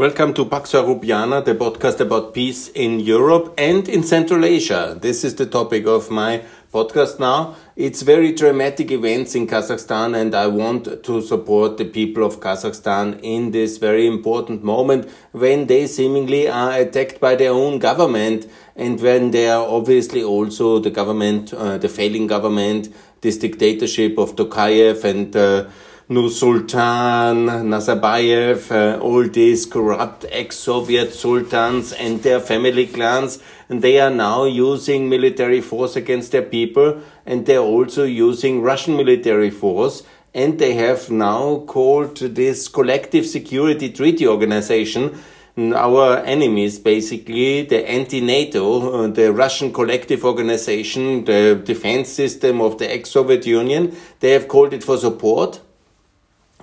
Welcome to Pax Europiana, the podcast about peace in Europe and in Central Asia. This is the topic of my podcast now. It's very dramatic events in Kazakhstan and I want to support the people of Kazakhstan in this very important moment when they seemingly are attacked by their own government and when they are obviously also the government, uh, the failing government, this dictatorship of Tokayev and uh, Nursultan, Nazarbayev, uh, all these corrupt ex-Soviet sultans and their family clans, and they are now using military force against their people, and they're also using Russian military force, and they have now called this collective security treaty organization our enemies, basically the anti-NATO, uh, the Russian collective organization, the defense system of the ex-Soviet Union, they have called it for support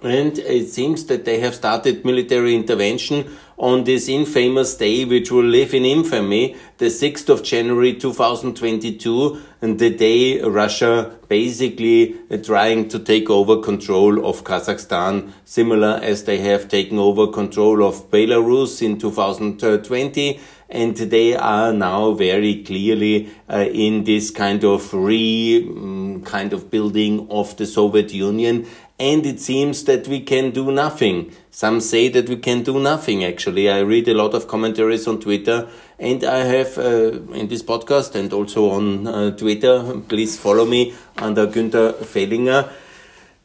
and it seems that they have started military intervention on this infamous day, which will live in infamy, the 6th of January 2022, and the day Russia basically trying to take over control of Kazakhstan, similar as they have taken over control of Belarus in 2020 and they are now very clearly uh, in this kind of re um, kind of building of the Soviet Union and it seems that we can do nothing. Some say that we can do nothing, actually. I read a lot of commentaries on Twitter, and I have uh, in this podcast and also on uh, Twitter, please follow me under Günther Fehlinger.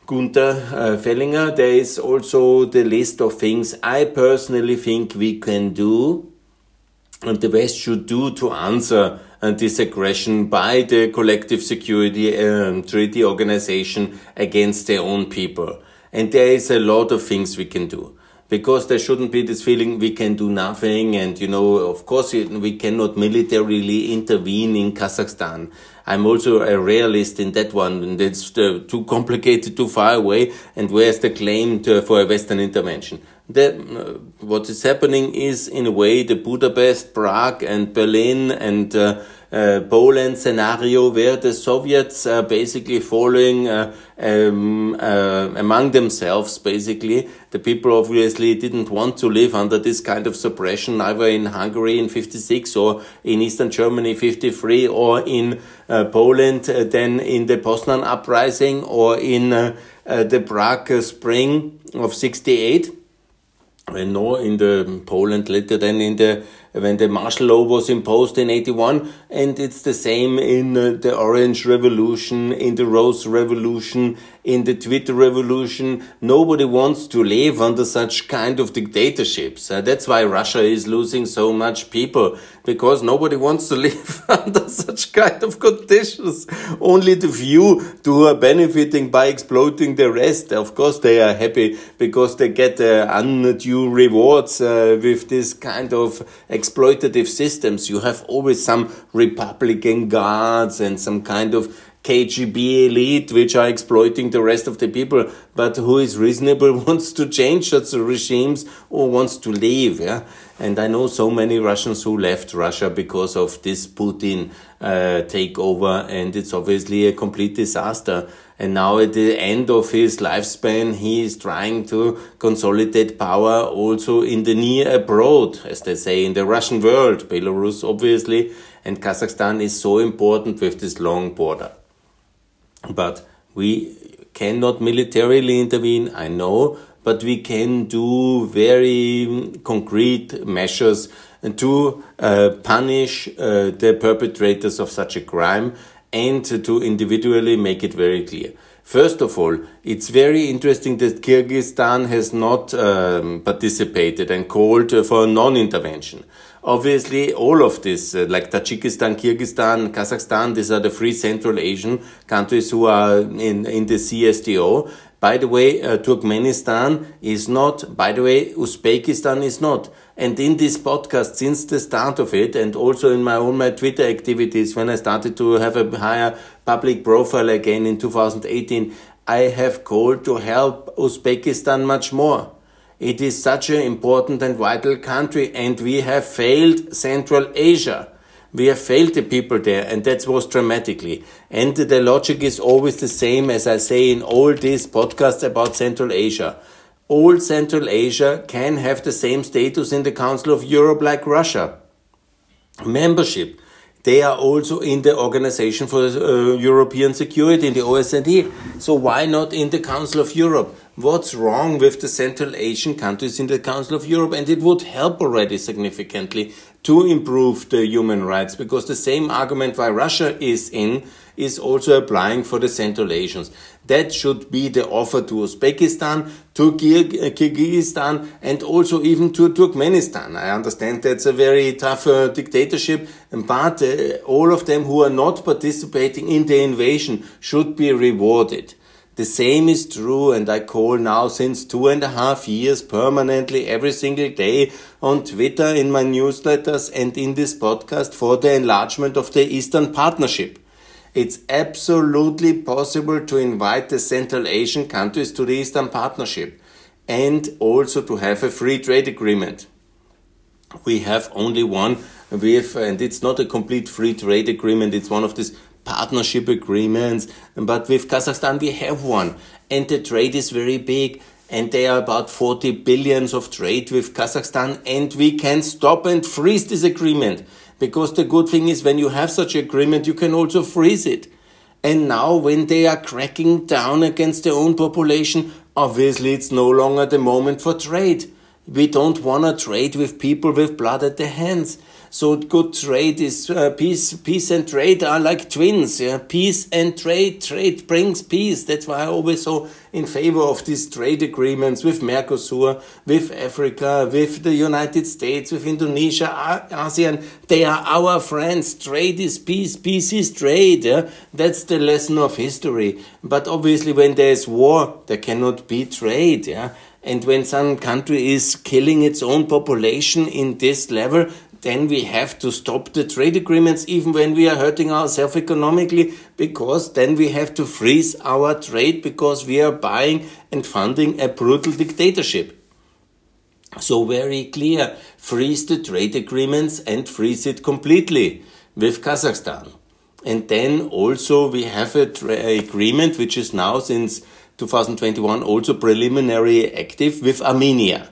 Gunther uh, Fehlinger, there is also the list of things I personally think we can do and the West should do to answer uh, this aggression by the collective security um, treaty organization against their own people. And there is a lot of things we can do. Because there shouldn't be this feeling we can do nothing. And you know of course we cannot militarily intervene in kazakhstan. I'm also a realist in that one. And it's too complicated too far away. And where's the claim to, for a western intervention uh, what is happening is in a way the budapest prague and berlin and uh, uh, Poland scenario where the Soviets are basically falling uh, um, uh, among themselves, basically. The people obviously didn't want to live under this kind of suppression, either in Hungary in 56 or in Eastern Germany 53 or in uh, Poland, then in the Poznan uprising or in the Prague spring of 68 nor in the Poland later than in the when the martial law was imposed in 81 and it's the same in uh, the orange revolution in the rose revolution in the twitter revolution. Nobody wants to live under such kind of dictatorships. Uh, that's why russia is losing so much people because nobody wants to live under such kind of conditions. Only the few who are benefiting by exploiting the rest of course they are happy because they get uh, undue rewards uh, with this kind of exploitative systems. You have always some Republican guards and some kind of KGB elite which are exploiting the rest of the people, but who is reasonable wants to change such regimes or wants to leave. Yeah, and I know so many Russians who left Russia because of this Putin uh, takeover, and it's obviously a complete disaster. And now at the end of his lifespan, he is trying to consolidate power also in the near abroad, as they say, in the Russian world. Belarus, obviously, and Kazakhstan is so important with this long border. But we cannot militarily intervene, I know, but we can do very concrete measures to uh, punish uh, the perpetrators of such a crime and to individually make it very clear. First of all, it's very interesting that Kyrgyzstan has not um, participated and called for non-intervention. Obviously, all of this, uh, like Tajikistan, Kyrgyzstan, Kazakhstan, these are the three Central Asian countries who are in, in the CSTO. By the way, uh, Turkmenistan is not. By the way, Uzbekistan is not. And in this podcast, since the start of it, and also in my own my Twitter activities, when I started to have a higher public profile again in 2018, I have called to help Uzbekistan much more. It is such an important and vital country, and we have failed Central Asia. We have failed the people there, and that was dramatically. And the logic is always the same as I say in all these podcasts about Central Asia. all Central Asia can have the same status in the Council of Europe like Russia. Membership. They are also in the Organization for uh, European Security, in the OSCE. So why not in the Council of Europe? What's wrong with the Central Asian countries in the Council of Europe? And it would help already significantly to improve the human rights because the same argument why Russia is in is also applying for the Central Asians. That should be the offer to Uzbekistan, to Kyrgyzstan, and also even to Turkmenistan. I understand that's a very tough uh, dictatorship, but uh, all of them who are not participating in the invasion should be rewarded. The same is true, and I call now since two and a half years permanently every single day on Twitter, in my newsletters, and in this podcast for the enlargement of the Eastern Partnership. It's absolutely possible to invite the Central Asian countries to the Eastern Partnership and also to have a free trade agreement. We have only one with, and it's not a complete free trade agreement, it's one of these partnership agreements, but with Kazakhstan we have one, and the trade is very big. And there are about 40 billions of trade with Kazakhstan, and we can stop and freeze this agreement. Because the good thing is when you have such agreement, you can also freeze it. And now when they are cracking down against their own population, obviously it's no longer the moment for trade. We don't want to trade with people with blood at their hands. So good trade is uh, peace. Peace and trade are like twins. Yeah? Peace and trade. Trade brings peace. That's why I always so in favor of these trade agreements with Mercosur, with Africa, with the United States, with Indonesia, ASEAN. They are our friends. Trade is peace. Peace is trade. Yeah? That's the lesson of history. But obviously, when there is war, there cannot be trade. Yeah. And when some country is killing its own population in this level, then we have to stop the trade agreements even when we are hurting ourselves economically because then we have to freeze our trade because we are buying and funding a brutal dictatorship. So very clear, freeze the trade agreements and freeze it completely with Kazakhstan. And then also we have a agreement which is now since 2021 also preliminary active with Armenia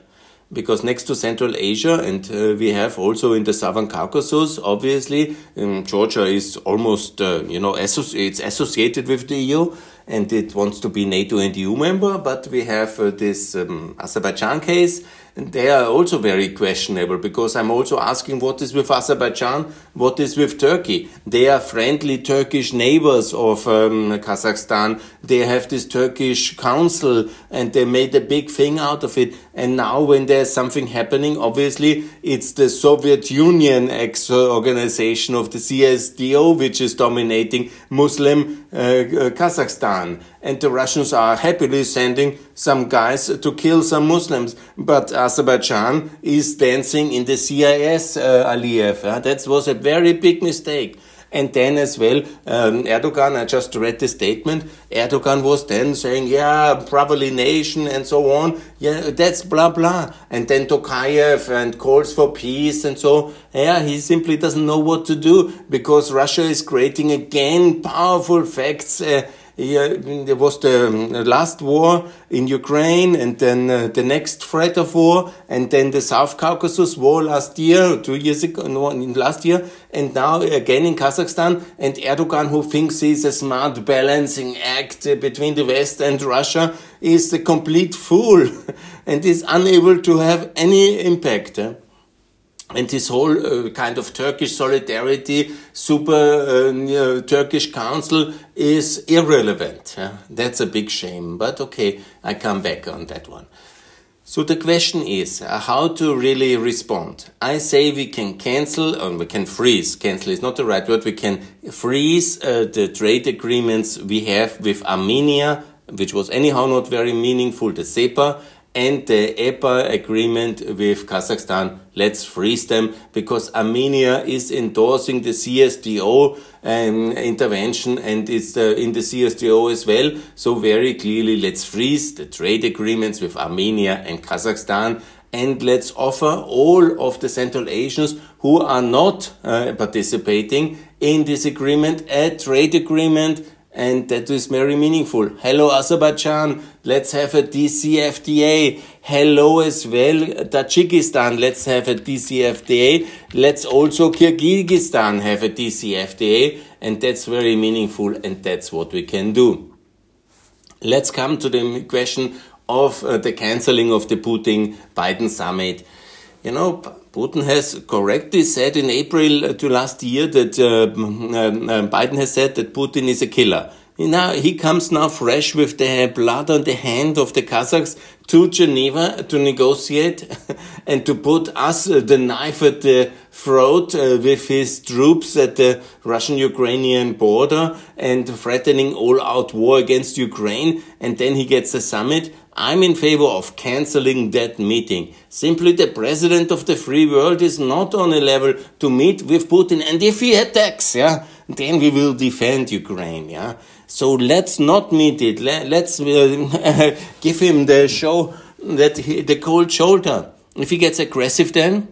because next to Central Asia, and uh, we have also in the Southern Caucasus, obviously, um, Georgia is almost, uh, you know, it's associated with the EU, and it wants to be NATO and EU member, but we have uh, this um, Azerbaijan case, and they are also very questionable because I'm also asking what is with Azerbaijan, what is with Turkey. They are friendly Turkish neighbors of um, Kazakhstan. They have this Turkish council and they made a big thing out of it. And now when there's something happening, obviously it's the Soviet Union ex organization of the CSTO which is dominating Muslim uh, uh, Kazakhstan and the Russians are happily sending some guys to kill some Muslims. But Azerbaijan is dancing in the CIS, uh, Aliyev. Uh, that was a very big mistake. And then as well, um, Erdogan, I just read the statement, Erdogan was then saying, yeah, brotherly nation and so on. Yeah, that's blah, blah. And then Tokayev and calls for peace and so, yeah, he simply doesn't know what to do because Russia is creating again powerful facts uh, yeah, there was the um, last war in Ukraine, and then uh, the next threat of war, and then the South Caucasus war last year, two years ago, no, last year, and now again in Kazakhstan. And Erdogan, who thinks he's a smart balancing act between the West and Russia, is a complete fool and is unable to have any impact. Eh? and this whole uh, kind of Turkish solidarity, super uh, Turkish council is irrelevant. Yeah? That's a big shame. But okay, I come back on that one. So the question is uh, how to really respond. I say we can cancel or we can freeze. Cancel is not the right word. We can freeze uh, the trade agreements we have with Armenia, which was anyhow not very meaningful, the CEPA, and the EPA agreement with Kazakhstan. Let's freeze them because Armenia is endorsing the CSTO um, intervention and it's uh, in the CSTO as well. So very clearly, let's freeze the trade agreements with Armenia and Kazakhstan. And let's offer all of the Central Asians who are not uh, participating in this agreement a trade agreement and that is very meaningful. Hello Azerbaijan, let's have a DCFTA. Hello as well Tajikistan, let's have a DCFTA. Let's also Kyrgyzstan have a DCFTA, and that's very meaningful, and that's what we can do. Let's come to the question of uh, the cancelling of the Putin Biden summit. You know, Putin has correctly said in April to last year that uh, um, uh, Biden has said that Putin is a killer. Now he comes now fresh with the blood on the hand of the Kazakhs to Geneva to negotiate and to put us uh, the knife at the throat uh, with his troops at the Russian-Ukrainian border and threatening all-out war against Ukraine. And then he gets a summit I'm in favor of cancelling that meeting. Simply the president of the free world is not on a level to meet with Putin. And if he attacks, yeah, then we will defend Ukraine, yeah. So let's not meet it. Let's uh, give him the show that he, the cold shoulder. If he gets aggressive, then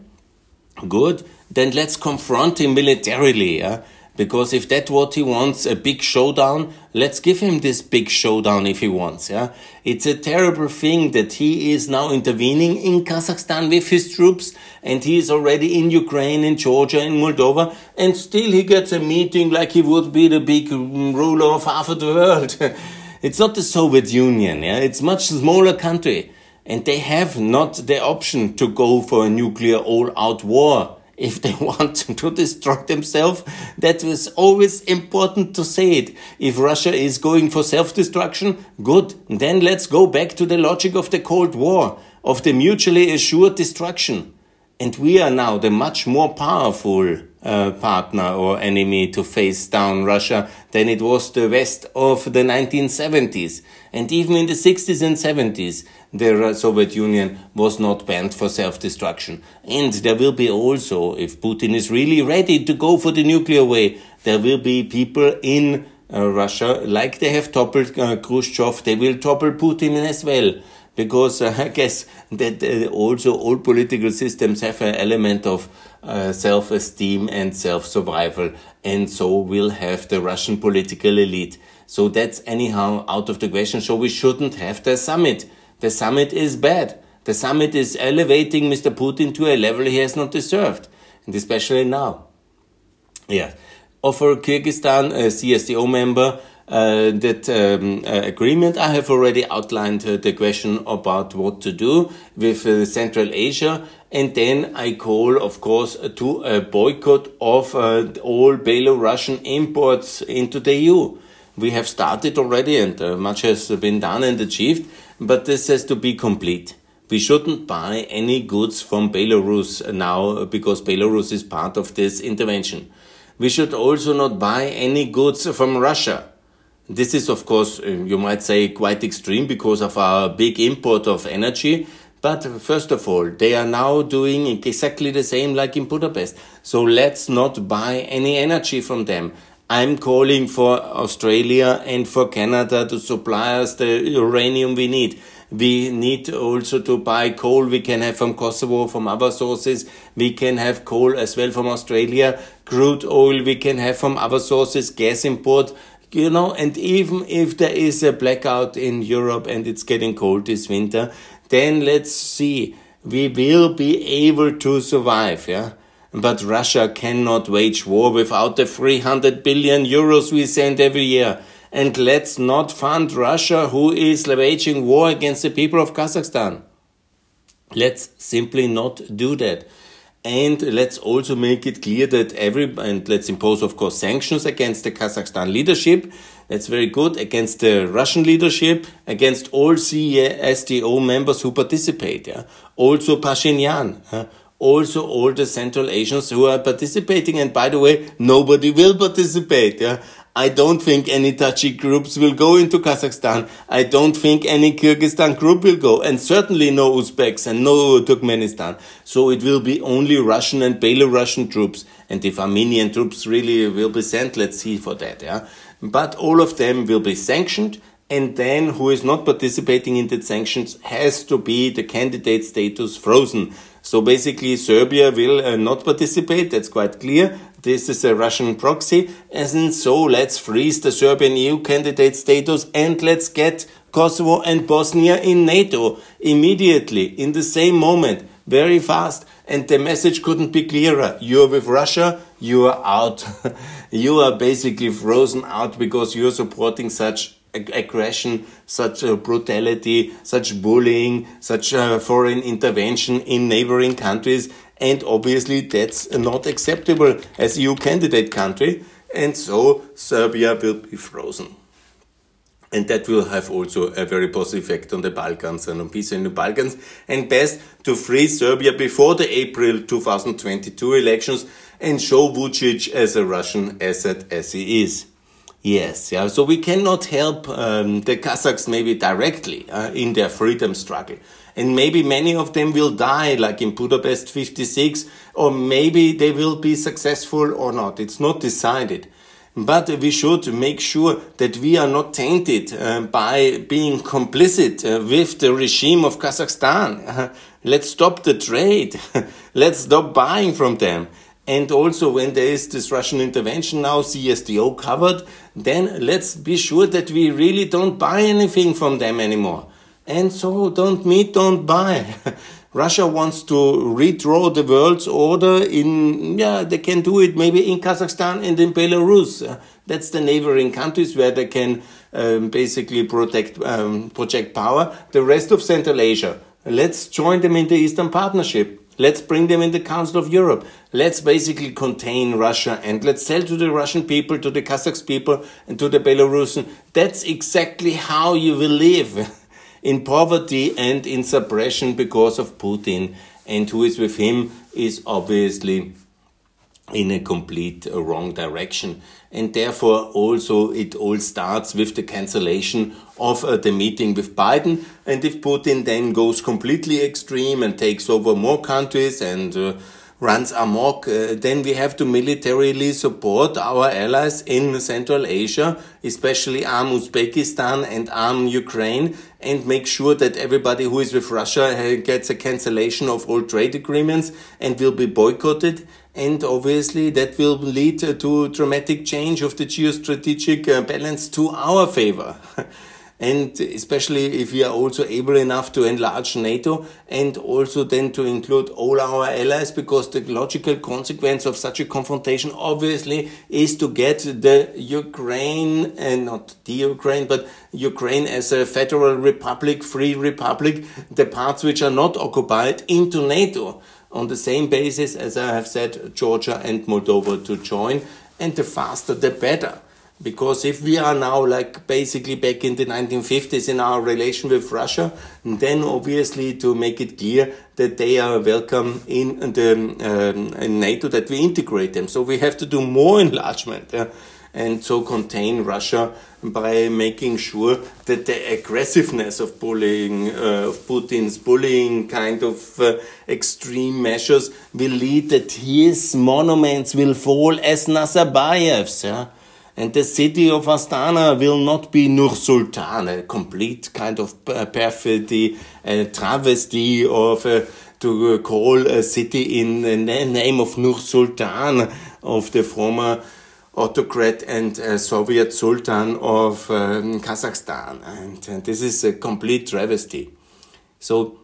good. Then let's confront him militarily, yeah because if that's what he wants, a big showdown, let's give him this big showdown if he wants. Yeah, it's a terrible thing that he is now intervening in Kazakhstan with his troops, and he is already in Ukraine, in Georgia, in Moldova, and still he gets a meeting like he would be the big ruler of half of the world. it's not the Soviet Union. Yeah, it's much smaller country, and they have not the option to go for a nuclear all-out war if they want to destroy themselves. That was always important to say it. If Russia is going for self-destruction, good. Then let's go back to the logic of the Cold War, of the mutually assured destruction. And we are now the much more powerful uh, partner or enemy to face down Russia than it was the West of the 1970s. And even in the 60s and 70s, the Soviet Union was not banned for self-destruction. And there will be also, if Putin is really ready to go for the nuclear way, there will be people in uh, Russia, like they have toppled uh, Khrushchev, they will topple Putin as well. Because uh, I guess that uh, also all political systems have an element of uh, self-esteem and self-survival, and so will have the Russian political elite. So that's anyhow out of the question. So we shouldn't have the summit the summit is bad. The summit is elevating Mr. Putin to a level he has not deserved, and especially now. Yeah. Offer Kyrgyzstan, a CSTO member, uh, that um, uh, agreement. I have already outlined uh, the question about what to do with uh, Central Asia. And then I call, of course, to a boycott of uh, all Belarusian imports into the EU. We have started already and uh, much has been done and achieved but this has to be complete. We shouldn't buy any goods from Belarus now because Belarus is part of this intervention. We should also not buy any goods from Russia. This is, of course, uh, you might say quite extreme because of our big import of energy. But first of all, they are now doing exactly the same like in Budapest. So let's not buy any energy from them. I'm calling for Australia and for Canada to supply us the uranium we need. We need also to buy coal we can have from Kosovo, from other sources. We can have coal as well from Australia. Crude oil we can have from other sources, gas import, you know, and even if there is a blackout in Europe and it's getting cold this winter, then let's see, we will be able to survive, yeah. But Russia cannot wage war without the 300 billion euros we send every year. And let's not fund Russia, who is waging war against the people of Kazakhstan. Let's simply not do that. And let's also make it clear that every, and let's impose, of course, sanctions against the Kazakhstan leadership. That's very good. Against the Russian leadership, against all CSTO members who participate. Yeah? Also Pashinyan. Yeah? also all the Central Asians who are participating. And by the way, nobody will participate. Yeah. I don't think any Tajik groups will go into Kazakhstan. I don't think any Kyrgyzstan group will go, and certainly no Uzbeks and no Turkmenistan. So it will be only Russian and Belarusian troops. And if Armenian troops really will be sent, let's see for that. Yeah. But all of them will be sanctioned and then who is not participating in the sanctions has to be the candidate status frozen. So basically, Serbia will uh, not participate. That's quite clear. This is a Russian proxy. And so let's freeze the Serbian EU candidate status and let's get Kosovo and Bosnia in NATO immediately, in the same moment, very fast. And the message couldn't be clearer. You're with Russia, you are out. you are basically frozen out because you're supporting such aggression, such uh, brutality, such bullying, such uh, foreign intervention in neighboring countries. And obviously, that's not acceptable as EU candidate country. And so Serbia will be frozen. And that will have also a very positive effect on the Balkans and on peace in the Balkans. And best to free Serbia before the April 2022 elections and show Vucic as a Russian asset as he is. Yes, yeah. So we cannot help um, the Kazakhs maybe directly uh, in their freedom struggle. And maybe many of them will die, like in Budapest 56, or maybe they will be successful or not. It's not decided. But we should make sure that we are not tainted uh, by being complicit uh, with the regime of Kazakhstan. let's stop the trade. let's stop buying from them. And also, when there is this Russian intervention now, CSTO covered, then let's be sure that we really don't buy anything from them anymore. And so, don't meet, don't buy. Russia wants to redraw the world's order in, yeah, they can do it maybe in Kazakhstan and in Belarus. Uh, that's the neighboring countries where they can um, basically protect, um, project power. The rest of Central Asia, let's join them in the Eastern Partnership. Let's bring them in the Council of Europe. Let's basically contain Russia and let's tell to the Russian people, to the Kazakh people, and to the Belarusian, that's exactly how you will live. in poverty and in suppression because of Putin. And who is with him is obviously in a complete wrong direction. And therefore, also, it all starts with the cancellation of uh, the meeting with Biden. And if Putin then goes completely extreme and takes over more countries and uh, runs amok, uh, then we have to militarily support our allies in Central Asia, especially arm Uzbekistan and arm Ukraine, and make sure that everybody who is with Russia uh, gets a cancellation of all trade agreements and will be boycotted. And obviously, that will lead to dramatic change of the geostrategic uh, balance to our favor. and especially if we are also able enough to enlarge NATO and also then to include all our allies because the logical consequence of such a confrontation obviously is to get the Ukraine and not the Ukraine but Ukraine as a federal republic, free republic, the parts which are not occupied into NATO. On the same basis as I have said Georgia and Moldova to join and the faster the better because if we are now like basically back in the 1950s in our relation with Russia, then obviously to make it clear that they are welcome in the um, in NATO, that we integrate them. So we have to do more enlargement. Uh, and so contain Russia by making sure that the aggressiveness of bullying, uh, of Putin's bullying kind of uh, extreme measures will lead that his monuments will fall as Nazarbayev's. Yeah? And the city of Astana will not be Nur Sultan, a complete kind of perfidy, a travesty of uh, to call a city in the name of Nur Sultan, of the former autocrat and uh, Soviet Sultan of um, Kazakhstan. And, and this is a complete travesty. So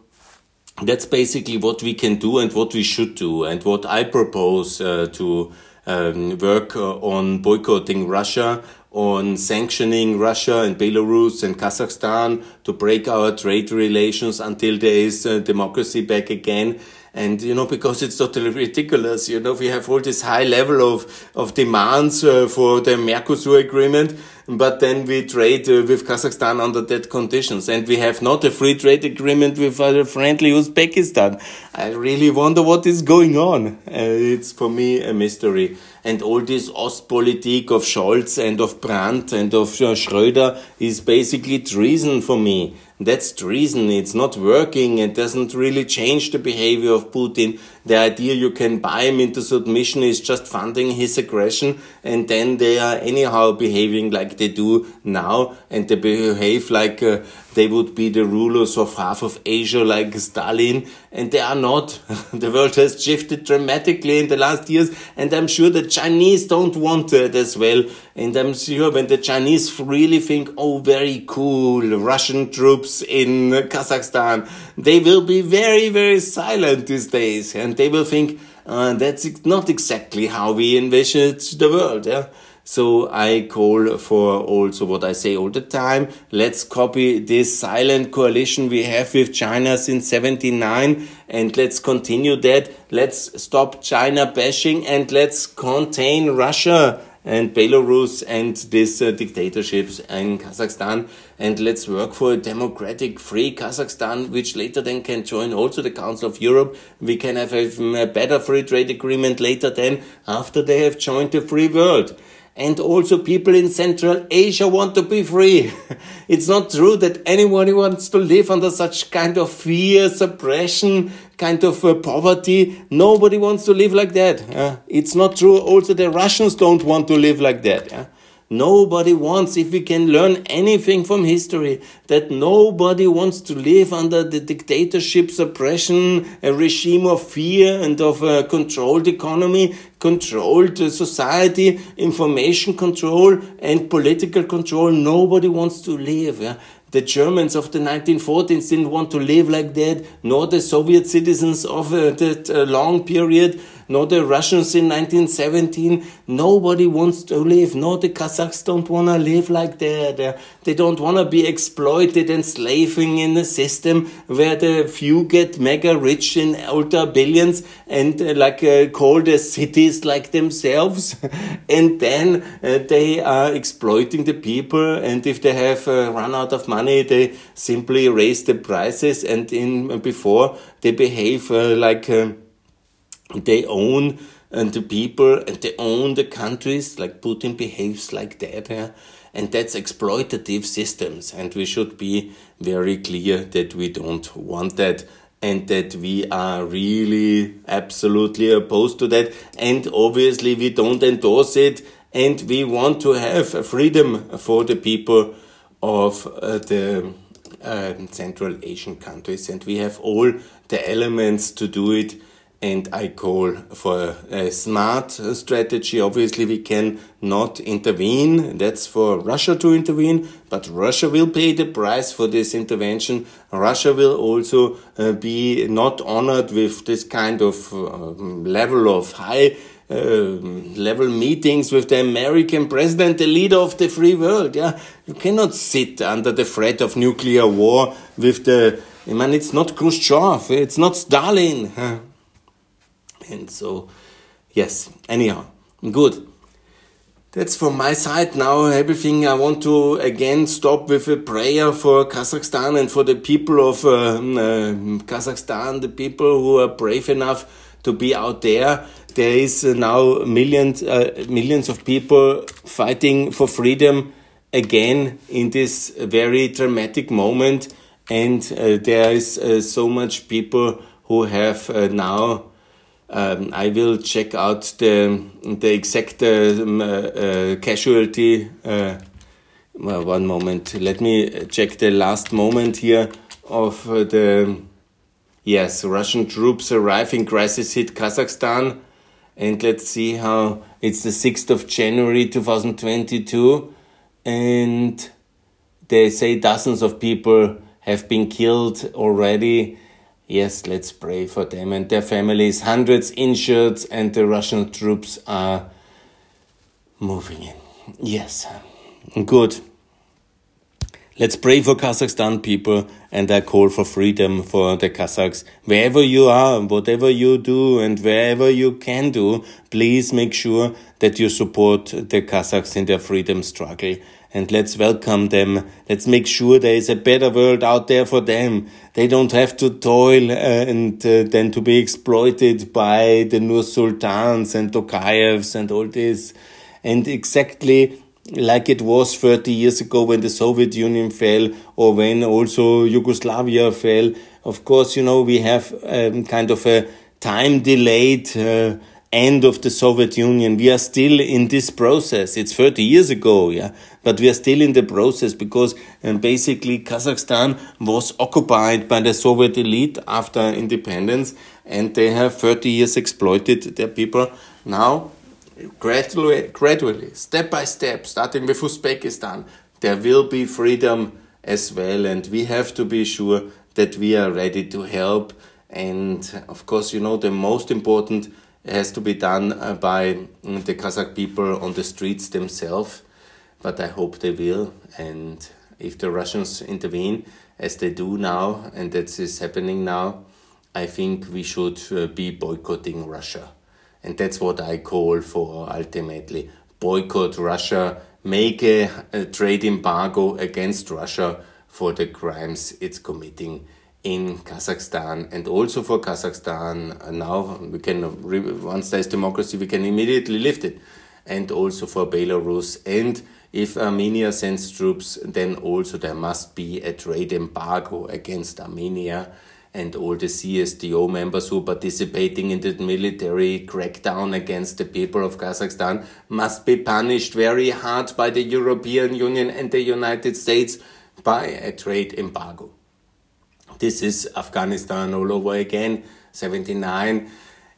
that's basically what we can do and what we should do and what I propose uh, to um, work uh, on boycotting Russia, on sanctioning Russia and Belarus and Kazakhstan to break our trade relations until there is uh, democracy back again. And, you know, because it's totally ridiculous, you know, we have all this high level of, of demands uh, for the Mercosur agreement but then we trade uh, with Kazakhstan under that conditions. And we have not a free trade agreement with a friendly Uzbekistan. I really wonder what is going on. Uh, it's for me a mystery. And all this Ostpolitik of Scholz and of Brandt and of uh, Schröder is basically treason for me. That's the reason it's not working. It doesn't really change the behavior of Putin. The idea you can buy him into submission is just funding his aggression, and then they are anyhow behaving like they do now, and they behave like uh, they would be the rulers of half of Asia like Stalin, and they are not. the world has shifted dramatically in the last years, and I'm sure the Chinese don't want it as well. And I'm sure when the Chinese really think, oh, very cool, Russian troops in Kazakhstan, they will be very, very silent these days, and they will think, uh, that's not exactly how we envisage the world. Yeah? So I call for also what I say all the time. Let's copy this silent coalition we have with China since 79 and let's continue that. Let's stop China bashing and let's contain Russia and Belarus and these uh, dictatorships in Kazakhstan. And let's work for a democratic, free Kazakhstan, which later then can join also the Council of Europe. We can have a, a better free trade agreement later then after they have joined the free world and also people in Central Asia want to be free. it's not true that anybody wants to live under such kind of fear, suppression, kind of uh, poverty. Nobody wants to live like that. Uh, it's not true. Also, the Russians don't want to live like that. Uh. Nobody wants, if we can learn anything from history, that nobody wants to live under the dictatorship, suppression, a regime of fear and of a controlled economy, controlled society, information control and political control. Nobody wants to live. The Germans of the 1914s didn't want to live like that, nor the Soviet citizens of uh, that uh, long period nor the Russians in 1917. Nobody wants to live, nor the Kazakhs don't want to live like that. They don't want to be exploited and slaving in a system where the few get mega rich in ultra billions and uh, like uh, call the cities like themselves. and then uh, they are exploiting the people. And if they have uh, run out of money, they simply raise the prices. And in before they behave uh, like um, they own and the people and they own the countries like Putin behaves like that yeah? and that's exploitative systems and we should be very clear that we don't want that and that we are really absolutely opposed to that and obviously we don't endorse it and we want to have freedom for the people of uh, the uh, Central Asian countries and we have all the elements to do it and I call for a smart strategy. Obviously, we can not intervene. That's for Russia to intervene, but Russia will pay the price for this intervention. Russia will also uh, be not honored with this kind of uh, level of high uh, level meetings with the American president, the leader of the free world. Yeah, you cannot sit under the threat of nuclear war with the. I mean, it's not Khrushchev, it's not Stalin. And so, yes, anyhow, good. That's from my side now. Everything I want to again stop with a prayer for Kazakhstan and for the people of uh, uh, Kazakhstan, the people who are brave enough to be out there. There is uh, now millions, uh, millions of people fighting for freedom again in this very dramatic moment, and uh, there is uh, so much people who have now um, I will check out the the exact um, uh, uh, casualty. Uh, well, one moment. Let me check the last moment here of the yes Russian troops arriving. Crisis hit Kazakhstan, and let's see how it's the sixth of January two thousand twenty two, and they say dozens of people have been killed already Yes, let's pray for them and their families. Hundreds injured, and the Russian troops are moving in. Yes, good. Let's pray for Kazakhstan people, and I call for freedom for the Kazakhs. Wherever you are, whatever you do, and wherever you can do, please make sure that you support the Kazakhs in their freedom struggle and let's welcome them. Let's make sure there is a better world out there for them. They don't have to toil uh, and uh, then to be exploited by the Nur Sultans and Tokayevs and all this. And exactly like it was 30 years ago when the Soviet Union fell or when also Yugoslavia fell. Of course, you know, we have um, kind of a time delayed uh, end of the Soviet Union. We are still in this process. It's 30 years ago, yeah, but we are still in the process because um, basically Kazakhstan was occupied by the Soviet elite after independence and they have 30 years exploited their people. Now, gradually, gradually, step by step, starting with Uzbekistan, there will be freedom as well, and we have to be sure that we are ready to help. And of course, you know, the most important has to be done uh, by mm, the Kazakh people on the streets themselves, but I hope they will. And if the Russians intervene, as they do now, and that is happening now, I think we should uh, be boycotting Russia. And that's what I call for ultimately. Boycott Russia, make a, a trade embargo against Russia for the crimes it's committing in Kazakhstan and also for Kazakhstan. Uh, now we can, once there's democracy, we can immediately lift it. And also for Belarus. And if Armenia sends troops, then also there must be a trade embargo against Armenia and all the CSTO members who are participating in the military crackdown against the people of Kazakhstan must be punished very hard by the European Union and the United States by a trade embargo. This is Afghanistan all over again, 79.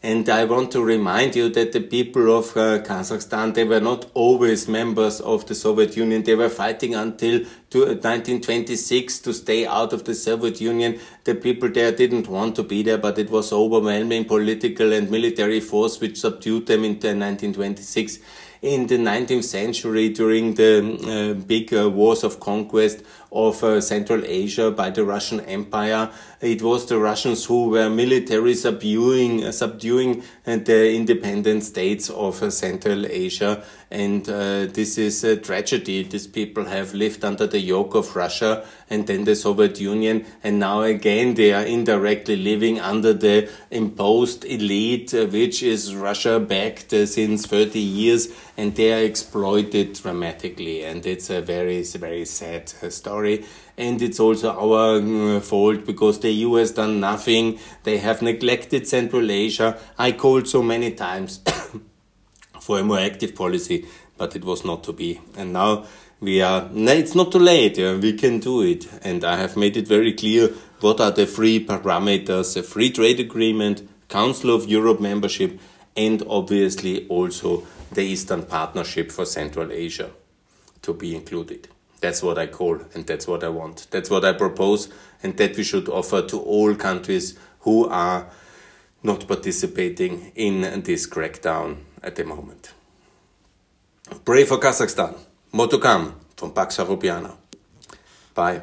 And I want to remind you that the people of uh, Kazakhstan, they were not always members of the Soviet Union. They were fighting until to, 1926 uh, to stay out of the Soviet Union. The people there didn't want to be there, but it was overwhelming political and military force which subdued them in 1926 in the 19th century during the uh, big uh, wars of conquest of uh, Central Asia by the Russian Empire. It was the Russians who were military subduing, uh, subduing uh, the independent states of uh, Central Asia. And this is a tragedy. These people have lived under the yoke of Russia and then the Soviet Union. And now again, they are indirectly living under the imposed elite, which is Russia backed since 30 years and they are exploited dramatically. And it's a very, very sad story. And it's also our uh, fault because the EU has done nothing. They have neglected Central Asia. I called so many times for a more active policy, but it was not to be. And now we are, no, it's not too late. We can do it. And I have made it very clear what are the three parameters, a free trade agreement, Council of Europe membership, and obviously also the Eastern Partnership for Central Asia to be included. That's what I call and that's what I want. That's what I propose and that we should offer to all countries who are not participating in this crackdown at the moment. Pray for Kazakhstan. More to come from Pax Europiana. Bye.